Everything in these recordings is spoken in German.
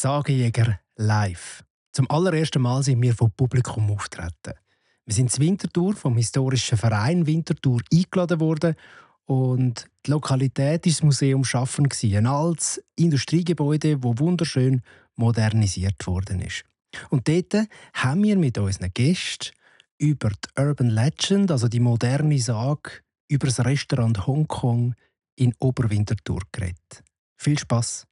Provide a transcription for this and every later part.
Sagejäger live. Zum allerersten Mal sind wir vom Publikum auftreten. Wir sind zur Winterthur vom historischen Verein Winterthur eingeladen worden und die Lokalität ist das Museum Schaffen ein altes Industriegebäude, wo wunderschön modernisiert worden ist. Und dort haben wir mit unseren Gästen über die Urban Legend, also die moderne Sage, über das Restaurant Hongkong in Oberwinterthur geredet. Viel Spaß!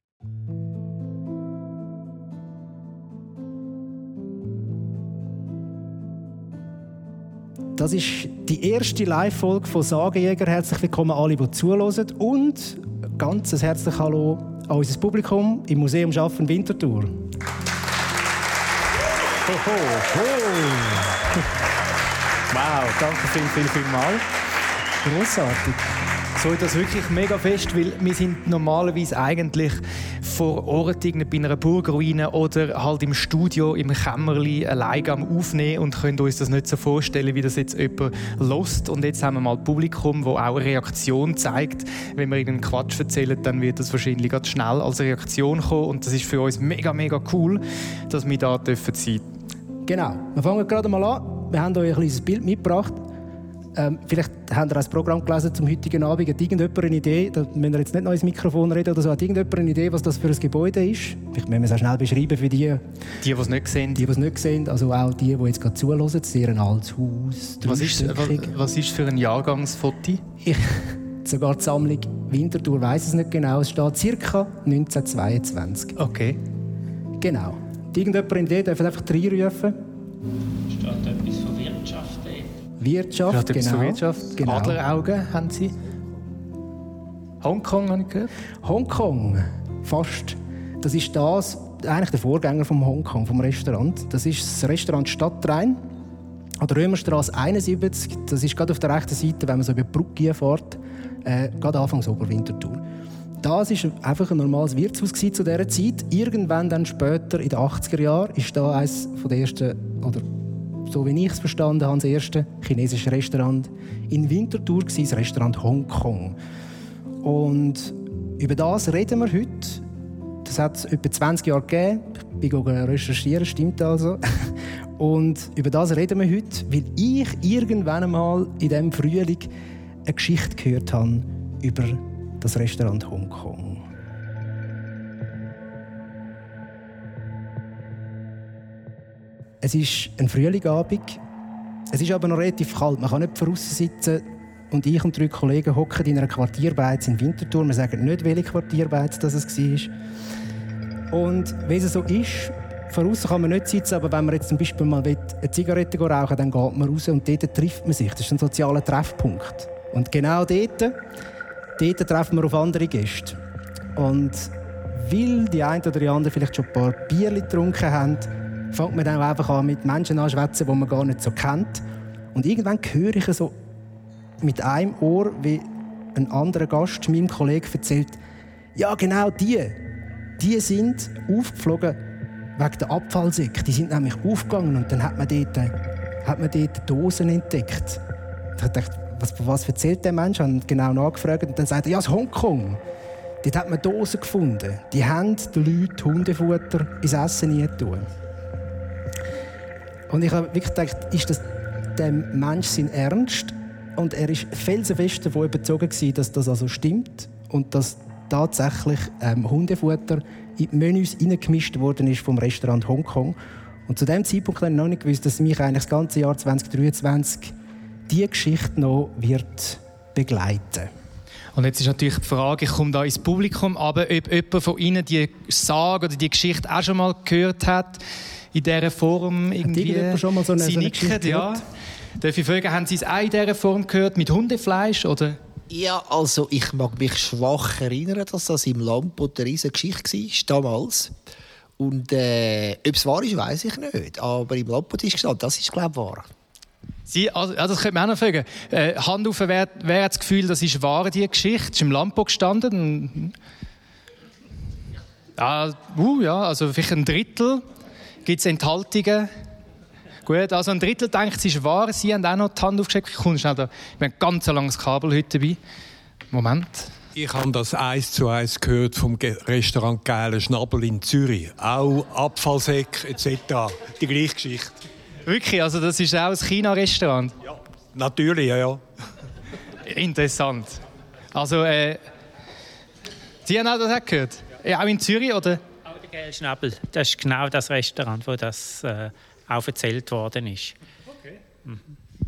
Das ist die erste Live-Folge von Sagejäger. Herzlich willkommen alle, die zuhören. Und ganz ein herzliches Hallo an unser Publikum im Museum Schaffen Winterthur. Ho, ho, ho. Wow, danke viel, viel, viel mal. Grossartig so das wirklich mega fest, weil wir sind normalerweise eigentlich vor Ort bei einer Burgruine oder halt im Studio, im Kämmerli alleine am Aufnehmen und können uns das nicht so vorstellen, wie das jetzt jemand lost. Und jetzt haben wir mal Publikum, wo auch eine Reaktion zeigt. Wenn wir ihnen Quatsch erzählen, dann wird das wahrscheinlich ganz schnell als Reaktion kommen und das ist für uns mega, mega cool, dass wir da dürfen sein. Genau. Wir fangen gerade mal an. Wir haben euch ein kleines Bild mitgebracht. Ähm, vielleicht habt ihr das Programm gelesen zum heutigen Abend. Hat irgendjemand eine Idee, da müssen wir jetzt nicht noch ins Mikrofon reden oder so, hat irgendjemand eine Idee, was das für ein Gebäude ist? Vielleicht müssen wir es auch schnell beschreiben für die, die, die es nicht sehen. Die, die es nicht sehen, also auch die, die jetzt gerade zuhören. Sehr ein altes Haus. Was ist, was, was ist für ein Jahrgangsfoto? Ich, sogar die Sammlung Winterthur weiß es nicht genau. Es steht ca. 1922. Okay. Genau. Irgendjemand eine Idee, darf einfach reinrufen. Steht etwas? Wirtschaft, genau. Wirtschaft. genau. Adleraugen haben Sie. Hongkong habe ich gehört. Hongkong, fast. Das ist das, eigentlich der Vorgänger vom Hongkong, vom Restaurant. Das ist das Restaurant Stadtrhein an der Römerstraße 71. Das ist gerade auf der rechten Seite, wenn man so über die Brücke fährt, äh, gerade Anfangs Oberwinterthur. Das war einfach ein normales Wirtshaus zu dieser Zeit. Irgendwann dann später, in den 80er Jahren, ist da eines der ersten, oder so wie ich es verstanden habe, das erste chinesische Restaurant in Winterthur, das Restaurant Hongkong. Und über das reden wir heute. Das hat es etwa 20 Jahre gegeben. Ich bin recherchieren, stimmt also. Und über das reden wir heute, weil ich irgendwann einmal in diesem Frühling eine Geschichte gehört habe über das Restaurant Hongkong. Es ist ein Frühlingabend. Es ist aber noch relativ kalt. Man kann nicht draußen sitzen. Und ich und drei Kollegen hocken in einer Quartierbeiz in Winterthur. Wir sagen nicht, welche Quartierbeiz das es war. Und wie es so ist, von kann man nicht sitzen, aber wenn man jetzt zum Beispiel mal eine Zigarette rauchen will, dann geht man raus und dort trifft man sich. Das ist ein sozialer Treffpunkt. Und genau dort, dort treffen wir auf andere Gäste. Und weil die einen oder die anderen vielleicht schon ein paar Bier getrunken haben, fängt man dann einfach an, mit Menschen anzuschwätzen, die man gar nicht so kennt. Und irgendwann höre ich so mit einem Ohr, wie ein anderer Gast meinem Kollegen erzählt, ja genau die, die sind aufgeflogen wegen der Abfallsäcke. Die sind nämlich aufgegangen und dann hat man dort, hat man dort Dosen entdeckt. Ich dachte, was, was erzählt der Mensch? Ich genau nachgefragt und dann sagt er, ja, aus Hongkong. Dort hat man Dosen gefunden. Die haben den Leuten Hundefutter ins Essen nie tun. Und ich habe wirklich gedacht, ist das dem Mensch sein Ernst? Und er ist felsenfest davon überzeugt dass das also stimmt und dass tatsächlich ähm, Hundefutter in die Menüs reingemischt worden ist vom Restaurant Hongkong. Und zu dem Zeitpunkt habe ich noch nicht gewusst, dass mich eigentlich das ganze Jahr 2023 diese Geschichte noch wird begleiten und jetzt ist natürlich die Frage, ich komme da ins Publikum, aber ob jemand von Ihnen die Sage oder die Geschichte auch schon mal gehört hat in dieser Form irgendwie. Hat schon mal so eine, Sie so eine nicken, ja. Darf ich fragen, haben Sie es auch in dieser Form gehört, mit Hundefleisch, oder? Ja, also ich mag mich schwach erinnern, dass das im Lampot eine riesige Geschichte war, damals. Und äh, ob es wahr ist, weiß ich nicht. Aber im Lampot ist gesagt, das ist, glaube ich, wahr. Sie, also, ja, das könnte man auch noch fragen. Äh, Hand auf, wer, wer hat das Gefühl, das ist wahr, die Geschichte? Ist im Lampo gestanden? Ja, uh, ja, also vielleicht ein Drittel. Gibt es Enthaltungen? Gut, also ein Drittel denkt, es ist wahr. Sie haben auch noch die Hand aufgesteckt. Ich komme schnell da. Wir haben ein ganz langes Kabel heute dabei. Moment. Ich habe das eins zu eins gehört vom Restaurant Geile Schnabel in Zürich. Auch Abfallsäck etc. Die gleiche Geschichte. Wirklich? Also das ist auch ein China-Restaurant? Ja, natürlich, ja, ja. Interessant. Also, äh, Sie haben auch das auch gehört? Ja, auch in Zürich, oder? Der Schnabel. Das ist genau das Restaurant, wo das äh, auch erzählt worden ist. Okay. Mhm.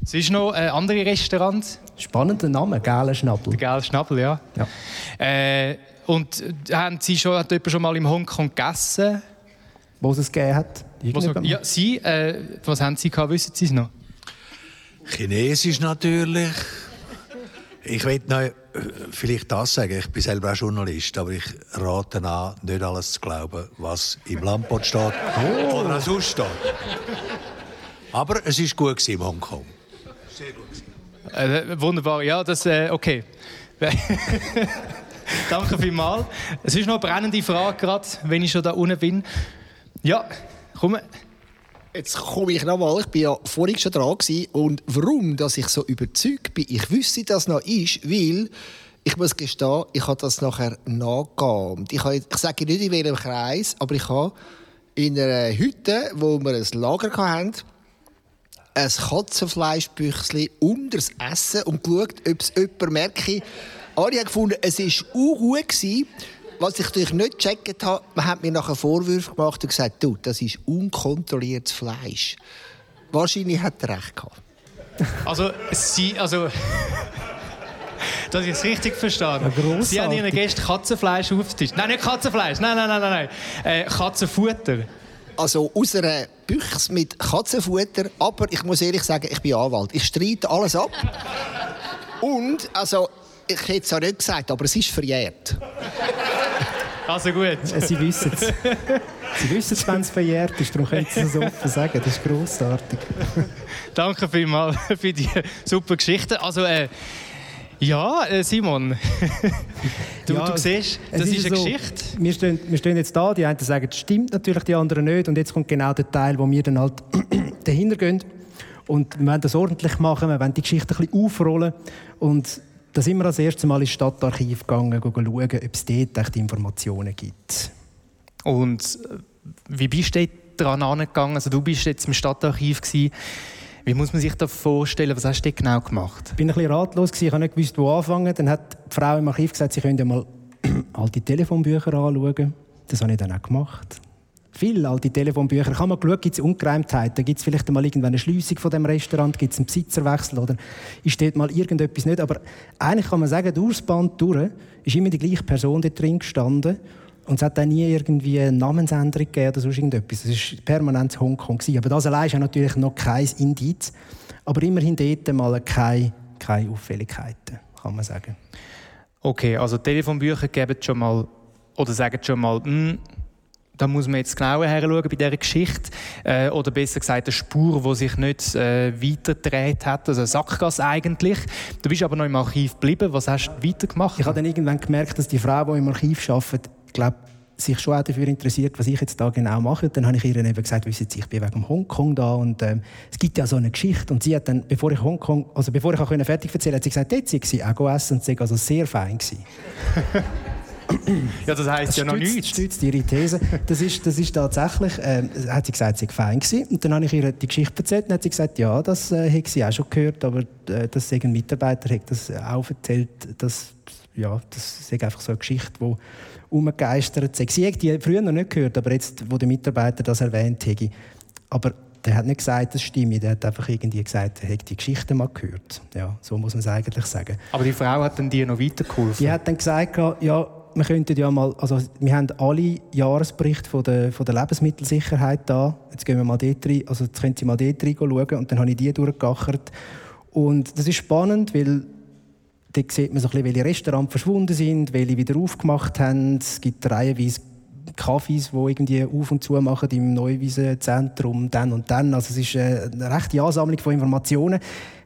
Es ist noch ein anderes Restaurant. Spannender Name, Gäle Schnabel. Gäle Schnabel, ja. ja. Äh, und haben Sie schon, hat jemand schon mal in Hongkong gegessen? Wo es es gegeben hat? ja, Sie, äh, was haben Sie gehabt, wissen Sie es noch? Chinesisch natürlich. Ich will noch vielleicht das sagen. Ich bin selber auch Journalist, aber ich rate an, nicht alles zu glauben, was im Lampot steht oh. oder auch sonst steht. Aber es war gut in Hongkong. Sehr gut. Äh, wunderbar, ja, das äh, okay. Danke vielmals. Es ist noch eine brennende Frage gerade, wenn ich schon da unten bin. Ja, komm. Jetzt komme ich nochmal. Ich war ja vorhin schon dran und warum, dass ich so überzeugt bin, ich wüsste, dass noch ist, weil ich muss gestehen, ich habe das nachher nachgegeben. Ich, habe, ich sage nicht in welchem Kreis, aber ich habe in einer Hütte, wo wir ein Lager hatten, ein Katzenfleischbüchsli unter das Essen und geschaut, ob es jemand merke. Alle haben gefunden, es war auch gut. Was ich natürlich nicht gecheckt habe, man hat mir nachher Vorwürfe gemacht und gesagt, du, das ist unkontrolliertes Fleisch. Wahrscheinlich hat er recht gehabt. Also, Sie, also... dass ich es richtig verstanden habe. Sie haben Ihren Gästen Katzenfleisch aufgetischt. Nein, nicht Katzenfleisch. Nein, nein, nein, nein. nein. Äh, Katzenfutter. Also aus einer Büchse mit Katzenfutter. Aber ich muss ehrlich sagen, ich bin Anwalt. Ich streite alles ab. Und, also, ich hätte es auch nicht gesagt, aber es ist verjährt. Also gut. Sie wissen es. Sie wissen es, wenn es verjährt ist, darum können Sie es offen sagen. Das ist grossartig. Danke vielmals für die super Geschichte. Also, äh, ja, äh, Simon, du, ja, du siehst, das ist, ist, eine so, Geschichte. Wir stehen, wir stehen jetzt da, die einen sagen, das stimmt natürlich, die anderen nicht. Und jetzt kommt genau der Teil, wo wir dann halt dahinter gehen. Und wir wollen das ordentlich machen, wir wollen die Geschichte ein bisschen aufrollen. Und da sind wir als erstes Mal ins Stadtarchiv gegangen, schauen, ob es dort Informationen gibt. Und äh, wie bist du daran angegangen? Also du bist jetzt im Stadtarchiv gewesen. Wie muss man sich das vorstellen? Was hast du genau gemacht? Ich war ein bisschen ratlos. Ich habe nicht gewusst, wo anfangen. Dann hat die Frau im Archiv gesagt, sie können mal alte Telefonbücher anschauen. Das habe ich dann auch gemacht viele alte Telefonbücher. Ich habe mal geschaut, gibt es Ungereimtheiten? Gibt es vielleicht mal irgendwann eine Schliessung von dem Restaurant? Gibt es einen Besitzerwechsel? Oder ist dort mal irgendetwas nicht? Aber eigentlich kann man sagen, durch das Band durch ist immer die gleiche Person dort drin gestanden. Und es hat dann nie irgendwie eine Namensänderung gegeben oder sonst irgendetwas. Es war permanent Hongkong. Aber das allein ist natürlich noch kein Indiz. Aber immerhin dort mal keine, keine Auffälligkeiten, kann man sagen. Okay, also Telefonbücher geben schon mal, oder sagen schon mal, mh, hm, da muss man jetzt genauer heranschauen bei dieser Geschichte. Äh, oder besser gesagt, eine Spur, die sich nicht äh, weitergedreht hat. Also eine Sackgasse eigentlich. Du bist aber noch im Archiv geblieben. Was hast du weitergemacht? Ich habe dann irgendwann gemerkt, dass die Frau, die im Archiv arbeitet, glaube sich schon auch dafür interessiert, was ich jetzt da genau mache. Dann habe ich ihr eben gesagt, wissen Sie, ich bin wegen Hongkong da und ähm, es gibt ja so eine Geschichte. Und sie hat dann, bevor ich Hongkong, also bevor ich auch fertig erzählen, hat sie gesagt, dort sei sie auch essen und sie war also sehr fein ja, das heisst das ja noch nichts. stützt ihre These. Das ist, das ist tatsächlich, äh, hat sie gesagt, sie sei fein gewesen. Und dann habe ich ihr die Geschichte erzählt und hat sie gesagt, ja, das äh, hat sie auch schon gehört, aber äh, dass ein Mitarbeiter hat das auch erzählt, dass, ja, das ist einfach so eine Geschichte, die umgegeistert ist. Sie hat die früher noch nicht gehört, aber jetzt, wo der Mitarbeiter das erwähnt hat, aber der hat nicht gesagt, das stimme. Der hat einfach irgendwie gesagt, er hätte die Geschichte mal gehört. Ja, so muss man es eigentlich sagen. Aber die Frau hat dann dir noch weitergeholfen? Die hat dann gesagt, ja, wir könnten ja mal, also wir haben alle Jahresberichte von der, von der Lebensmittelsicherheit da. Jetzt gehen wir mal dort rein, also jetzt können Sie mal dort rein schauen und dann habe ich die durchgegachert. Und das ist spannend, weil dort sieht man so ein bisschen, welche Restaurants verschwunden sind, welche wieder aufgemacht haben. Es gibt reihenweise Cafés, die irgendwie auf und zu machen im Neuwiesenzentrum, dann und dann. Also es ist eine rechte Ansammlung von Informationen.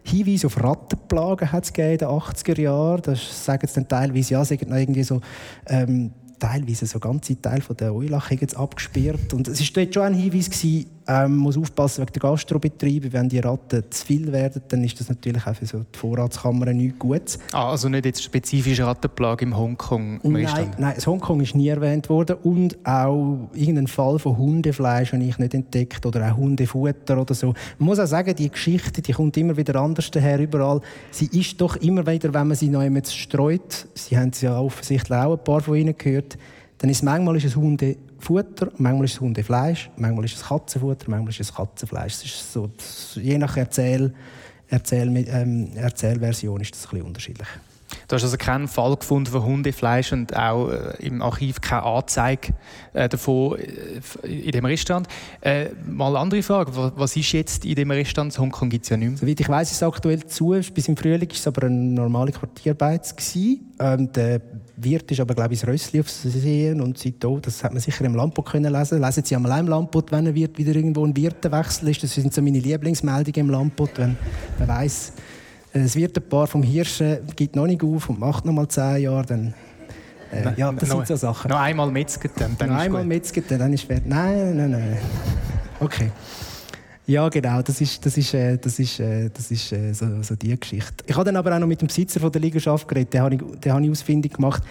Hinweise auf Rattenplagen hat es in den 80er Jahren. Das sagen sie dann teilweise, ja, sagen irgendwie so, ähm, teilweise so ganze Teile von der Eulach abgesperrt. Und es war dort schon ein Hinweis gewesen, ähm, muss aufpassen wegen der Gastrobetriebe. Wenn die Ratten zu viel werden, dann ist das natürlich auch für so die Vorratskammer nichts Gutes. Ah, also nicht jetzt spezifische Rattenplage im Hongkong nein, nein, das Hongkong ist nie erwähnt worden und auch irgendein Fall von Hundefleisch habe ich nicht entdeckt oder auch Hundefutter oder so. Man muss auch sagen, die Geschichte, die kommt immer wieder anders daher überall. Sie ist doch immer wieder, wenn man sie noch streut, Sie haben es ja offensichtlich auch ein paar von Ihnen gehört, dann ist manchmal ist es Hundefutter, manchmal ist es Hundefleisch, manchmal ist es Katzenfutter, manchmal ist es Katzenfleisch. Das ist so, je nach Erzähl, Erzähl, ähm, Erzählversion ist das ein bisschen unterschiedlich. Du hast also keinen Fall gefunden von Hundefleisch und auch äh, im Archiv keine Anzeige äh, davon äh, in dem Restaurant. Äh, mal eine andere Frage, was ist jetzt in dem Restaurant? In Hongkong gibt es ja nicht mehr. Soweit ich weiß, ist es aktuell zu. Bis im Frühling war es aber eine normale Quartierbeiz. Ähm, der Wirt ist aber, glaube ich, das Rössli aufsehen und seitdem, das hat man sicher im Lampo können lesen. Lesen Sie einmal im Lampo, wenn ein Wirt wieder irgendwo ein Wirtenwechsel ist. Das sind so meine Lieblingsmeldungen im Lampo, wenn man weiss, es wird ein paar vom Hirschen gibt noch nicht auf und macht noch mal zehn Jahre, dann äh, ja, das no, sind so Sachen. Noch einmal Metzger, dann, noch einmal Metzger, dann ist fertig. Nein, nein, nein. Okay. Ja, genau, das ist, das ist, äh, das ist, äh, das ist äh, so, so die Geschichte. Ich habe dann aber auch noch mit dem Besitzer von der Liegenschaft geredet, den habe ich, den habe ich ausfindig gemacht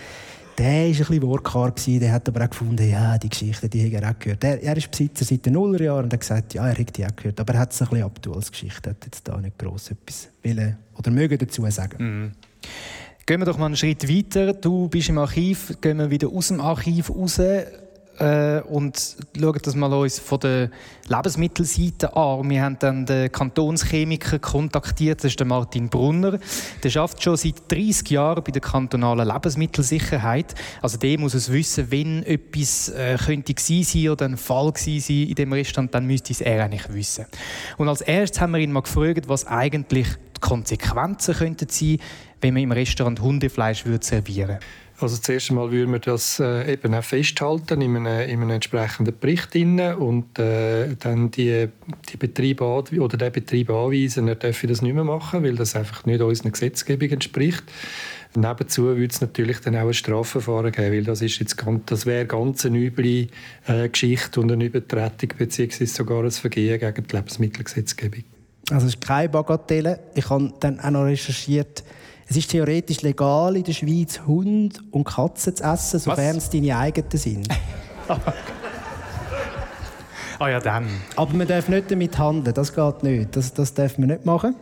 der war ein bisschen wortkarg, der hat aber auch gefunden, ja, die Geschichte, die hat er auch gehört. Er, er ist Besitzer seit den Nullerjahren und hat gesagt, ja, er hätte die auch gehört, aber er hat es ein bisschen abgetan als Geschichte, hat jetzt da nicht gross etwas wollen oder mögen dazu sagen. Mhm. Gehen wir doch mal einen Schritt weiter. Du bist im Archiv, gehen wir wieder aus dem Archiv raus äh, und schauen das mal uns von der Lebensmittelseite an. Wir haben dann den Kantonschemiker kontaktiert, das ist der Martin Brunner. Der schafft schon seit 30 Jahren bei der kantonalen Lebensmittelsicherheit. Also der muss es wissen, wenn etwas äh, könnte sein oder ein Fall sein in dem Restaurant, dann müsste es er eigentlich wissen. Und als erstes haben wir ihn mal gefragt, was eigentlich die Konsequenzen könnten sein, wenn man im Restaurant Hundefleisch würde servieren würde. Also zuerst einmal würden wir das äh, eben auch festhalten in einem, in einem entsprechenden Bericht und äh, dann die, die Betriebe oder den Betrieb anweisen, er dürfe das nicht mehr machen, weil das einfach nicht unserer Gesetzgebung entspricht. Nebenzu würde es natürlich dann auch ein Strafverfahren geben, weil das, ist jetzt ganz, das wäre ganz eine üble äh, Geschichte und eine Übertretung bzw. sogar ein Vergehen gegen die Lebensmittelgesetzgebung. Also es ist keine Bagatelle. Ich habe dann auch noch recherchiert, es ist theoretisch legal in der Schweiz, Hund und Katzen zu essen, sofern es deine eigenen sind. Ah ja, dann. Aber man darf nicht damit handeln, das geht nicht. Das, das darf man nicht machen.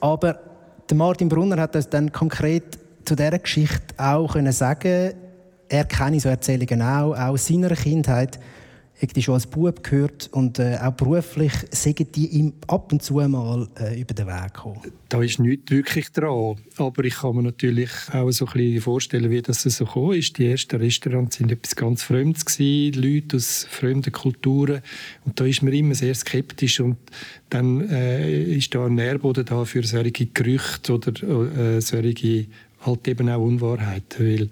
Aber der Martin Brunner hat das dann konkret zu dieser Geschichte auch können sagen er kenne so Erzählungen auch, auch aus seiner Kindheit ich die schon als Bub gehört und äh, auch beruflich sagen die ihm ab und zu mal äh, über den Weg gekommen. Da ist nichts wirklich dran, aber ich kann mir natürlich auch so ein bisschen vorstellen, wie das so gekommen ist. Die ersten Restaurants waren etwas ganz Fremdes gewesen, Leute aus fremden Kulturen. Und da ist man immer sehr skeptisch. Und dann äh, ist da ein Nährboden da für solche Gerüchte oder äh, solche halt eben auch Unwahrheiten, weil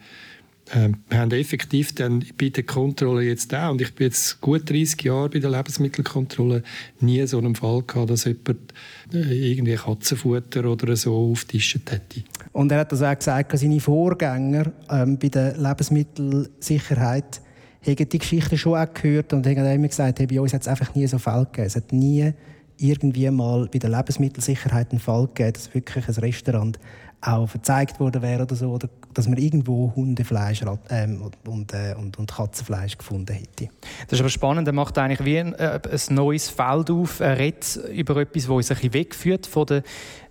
wir haben effektiv dann bei der Kontrolle jetzt auch, und ich bin jetzt gut 30 Jahre bei der Lebensmittelkontrolle, nie so einen Fall gehabt, dass jemand äh, irgendwie Katzenfutter oder so auftischt hätte. Und er hat das auch gesagt, seine Vorgänger ähm, bei der Lebensmittelsicherheit haben die Geschichte schon auch gehört und haben immer gesagt, hey, bei uns hat es einfach nie so Fälle gegeben. Es hat nie irgendwie mal bei der Lebensmittelsicherheit einen Fall gegeben, dass wirklich ein Restaurant auch verzeigt worden wäre oder so, oder dass man irgendwo Hundefleisch ähm, und, äh, und, und, Katzenfleisch gefunden hätte. Das ist aber spannend, er macht eigentlich wie ein, äh, ein neues Feld auf, er redet über etwas, das uns ein bisschen wegführt von der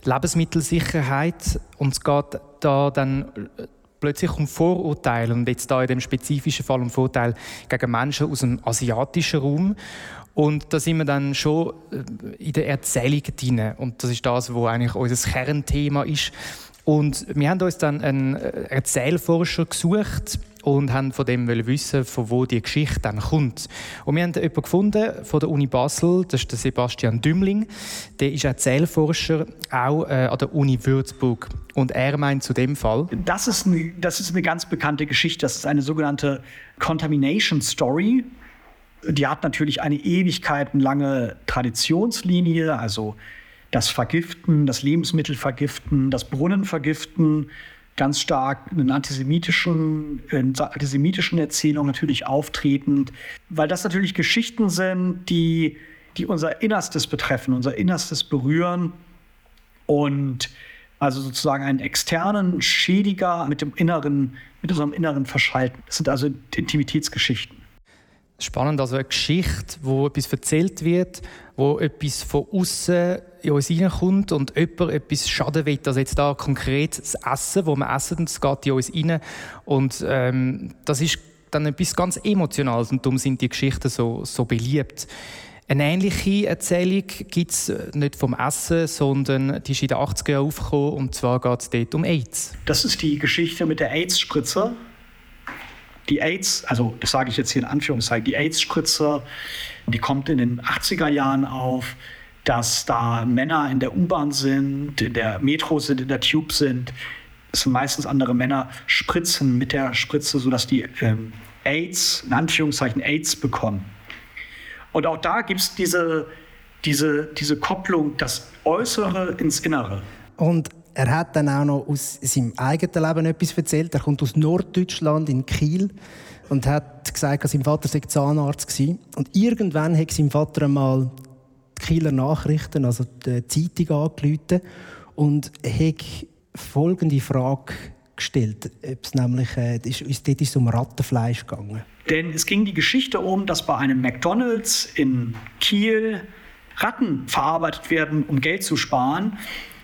Lebensmittelsicherheit und es geht da dann äh, plötzlich um Vorurteile und jetzt da in dem spezifischen Fall um Vorurteile gegen Menschen aus dem asiatischen Raum und da sind wir dann schon äh, in der Erzählung drin. Und das ist das, was eigentlich unser Kernthema ist. Und wir haben uns dann einen äh, Erzählforscher gesucht und haben von dem wissen, von wo die Geschichte dann kommt. Und wir haben jemanden gefunden von der Uni Basel, das ist der Sebastian Dümling. Der ist Erzählforscher auch äh, an der Uni Würzburg. Und er meint zu dem Fall. Das ist, eine, das ist eine ganz bekannte Geschichte. Das ist eine sogenannte Contamination Story. Die hat natürlich eine ewigkeitenlange Traditionslinie, also das Vergiften, das Lebensmittelvergiften, das Brunnenvergiften ganz stark in antisemitischen, in antisemitischen Erzählungen natürlich auftretend, weil das natürlich Geschichten sind, die, die unser Innerstes betreffen, unser Innerstes berühren und also sozusagen einen externen Schädiger mit dem inneren, mit unserem Inneren verschalten. Das sind also Intimitätsgeschichten. Spannend, also eine Geschichte, wo etwas erzählt wird, wo etwas von außen in uns reinkommt und jemand etwas schaden will. Also jetzt da konkret das Essen, wo wir essen, das geht in uns rein. Und ähm, das ist dann etwas ganz Emotionales und darum sind die Geschichten so, so beliebt. Eine ähnliche Erzählung gibt es nicht vom Essen, sondern die ist in den 80er Jahren aufgekommen und zwar geht es dort um AIDS. Das ist die Geschichte mit der AIDS-Spritze. Die AIDS, also das sage ich jetzt hier in Anführungszeichen, die AIDS-Spritze, die kommt in den 80er Jahren auf dass da Männer in der U-Bahn sind, in der Metro sind, in der Tube sind. Es sind meistens andere Männer, spritzen mit der Spritze, sodass die ähm, AIDS, in Anführungszeichen AIDS bekommen. Und auch da gibt es diese, diese, diese Kopplung, das Äußere ins Innere. Und er hat dann auch noch aus seinem eigenen Leben etwas erzählt. Er kommt aus Norddeutschland in Kiel und hat gesagt, dass sein Vater sei Zahnarzt war. Und irgendwann hat sein Vater einmal Kieler Nachrichten, also die Zeitung, angerufen und hat folgende Frage gestellt. Ob es nämlich, äh, ist, dort ist um Rattenfleisch gegangen. Denn es ging die Geschichte um, dass bei einem McDonalds in Kiel Ratten verarbeitet werden, um Geld zu sparen.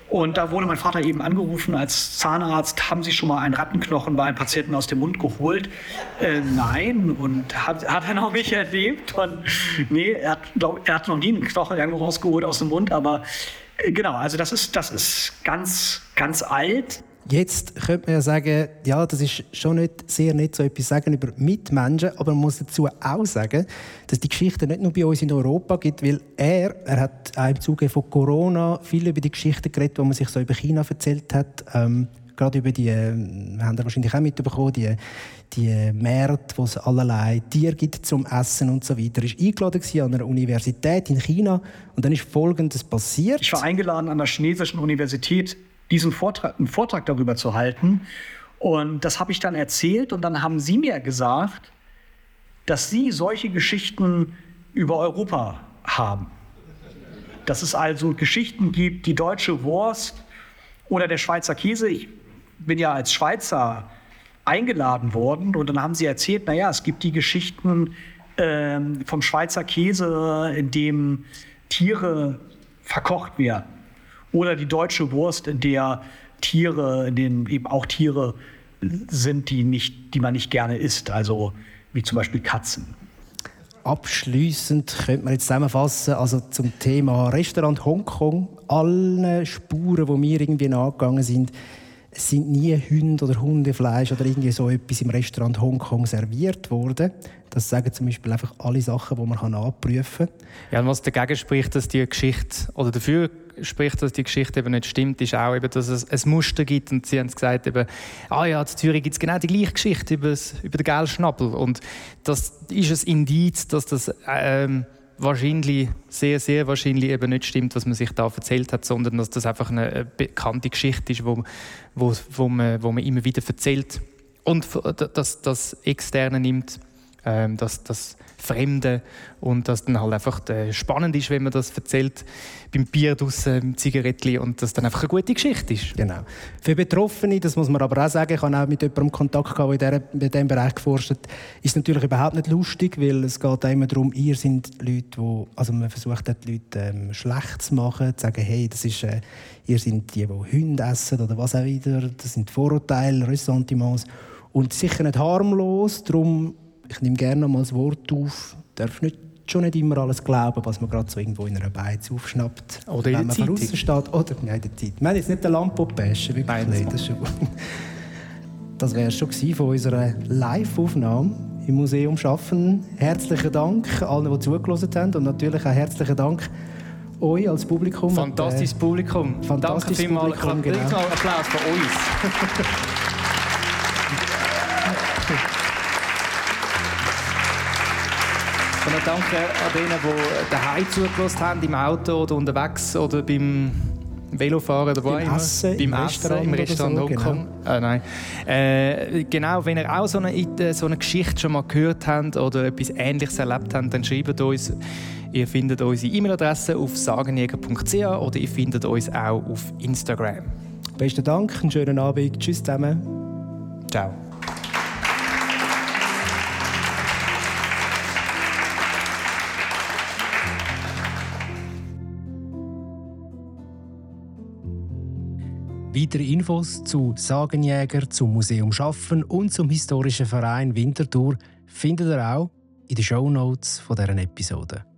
Und da wurde mein Vater eben angerufen als Zahnarzt, haben Sie schon mal einen Rattenknochen bei einem Patienten aus dem Mund geholt? Äh, nein, und hat, hat er noch nicht erlebt. Und, nee, er hat, glaub, er hat noch nie einen Knochen irgendwo rausgeholt aus dem Mund, aber äh, genau, also das ist, das ist ganz, ganz alt. Jetzt könnte man ja sagen, ja, das ist schon nicht sehr nett, so etwas sagen über Mitmenschen, aber man muss dazu auch sagen, dass die Geschichte nicht nur bei uns in Europa gibt, weil er, er hat auch im Zuge von Corona viel über die Geschichten geredet, die man sich so über China erzählt hat. Ähm, gerade über die, äh, haben wir wahrscheinlich auch mitbekommen, die, die Märkte, wo es allerlei Tiere gibt zum Essen und so weiter. Er war eingeladen an einer Universität in China und dann ist Folgendes passiert. Ich war eingeladen an der chinesischen Universität diesen Vortrag, einen Vortrag darüber zu halten. Und das habe ich dann erzählt und dann haben sie mir gesagt, dass sie solche Geschichten über Europa haben. Dass es also Geschichten gibt, die deutsche Wurst oder der Schweizer Käse. Ich bin ja als Schweizer eingeladen worden und dann haben sie erzählt, naja, es gibt die Geschichten äh, vom Schweizer Käse, in dem Tiere verkocht werden. Oder die deutsche Wurst, in der Tiere, in denen eben auch Tiere sind, die, nicht, die man nicht gerne isst, also wie zum Beispiel Katzen. Abschließend könnte man jetzt zusammenfassen, also zum Thema Restaurant Hongkong, alle Spuren, die mir irgendwie nachgegangen sind, es sind nie Hunde oder Hundefleisch oder irgendwie so etwas im Restaurant Hongkong serviert worden. Das sagen zum Beispiel einfach alle Sachen, die man abprüfen kann. Ja, und was dagegen spricht, dass die Geschichte oder dafür spricht, dass die Geschichte eben nicht stimmt, ist auch, eben, dass es ein Muster gibt. Und sie haben gesagt, eben, ah ja, in Zürich gibt es genau die gleiche Geschichte über, das, über den Geldschnabel. Und das ist ein Indiz, dass das ähm, wahrscheinlich, sehr, sehr wahrscheinlich eben nicht stimmt, was man sich da erzählt hat, sondern dass das einfach eine bekannte Geschichte ist, wo, wo, wo, man, wo man immer wieder erzählt. Und dass das Externe nimmt, ähm, dass das Fremde und das dann halt einfach äh, spannend ist, wenn man das erzählt beim Bier draussen, im Zigarettli und das dann einfach eine gute Geschichte ist. Genau. Für Betroffene, das muss man aber auch sagen, ich habe auch mit jemandem Kontakt gehabt, der in diesem Bereich geforscht hat, ist natürlich überhaupt nicht lustig, weil es geht immer darum, ihr sind Leute, die, also man versucht die Leute ähm, schlecht zu machen, zu sagen, hey, das ist, äh, ihr sind die, die Hunde essen oder was auch wieder, das sind Vorurteile, Ressentiments und sicher nicht harmlos, darum ich nehme gerne noch mal das Wort auf, darf nicht, schon nicht immer alles glauben, was man gerade so irgendwo in einer Beiz aufschnappt. Oder in der Zeitung. steht. Oder nein, in der Zeit. Wir haben jetzt nicht den Lampo bashen, wirklich nicht. Das, das wäre schon von unserer Live-Aufnahme im Museum Schaffen. Herzlichen Dank allen, die zugelassen haben und natürlich auch herzlichen Dank euch als Publikum. Fantastisches Publikum. Fantastisches Danke vielmals. Publikum, genau. Applaus für uns. danke an denen, die daheim zugelassen haben, im Auto oder unterwegs oder beim Velofahren oder wo Beim immer. Essen, Beim im Essen, Restaurant im Restaurant so, Hongkong. Ah, nein. Äh, genau, wenn ihr auch so eine, so eine Geschichte schon mal gehört habt oder etwas Ähnliches erlebt habt, dann schreibt uns. Ihr findet unsere E-Mail-Adresse auf sagenjäger.ch oder ihr findet uns auch auf Instagram. Besten Dank, einen schönen Abend. Tschüss zusammen. Ciao. Weitere Infos zu Sagenjäger, zum Museum Schaffen und zum historischen Verein Winterthur findet ihr auch in den Shownotes dieser Episode.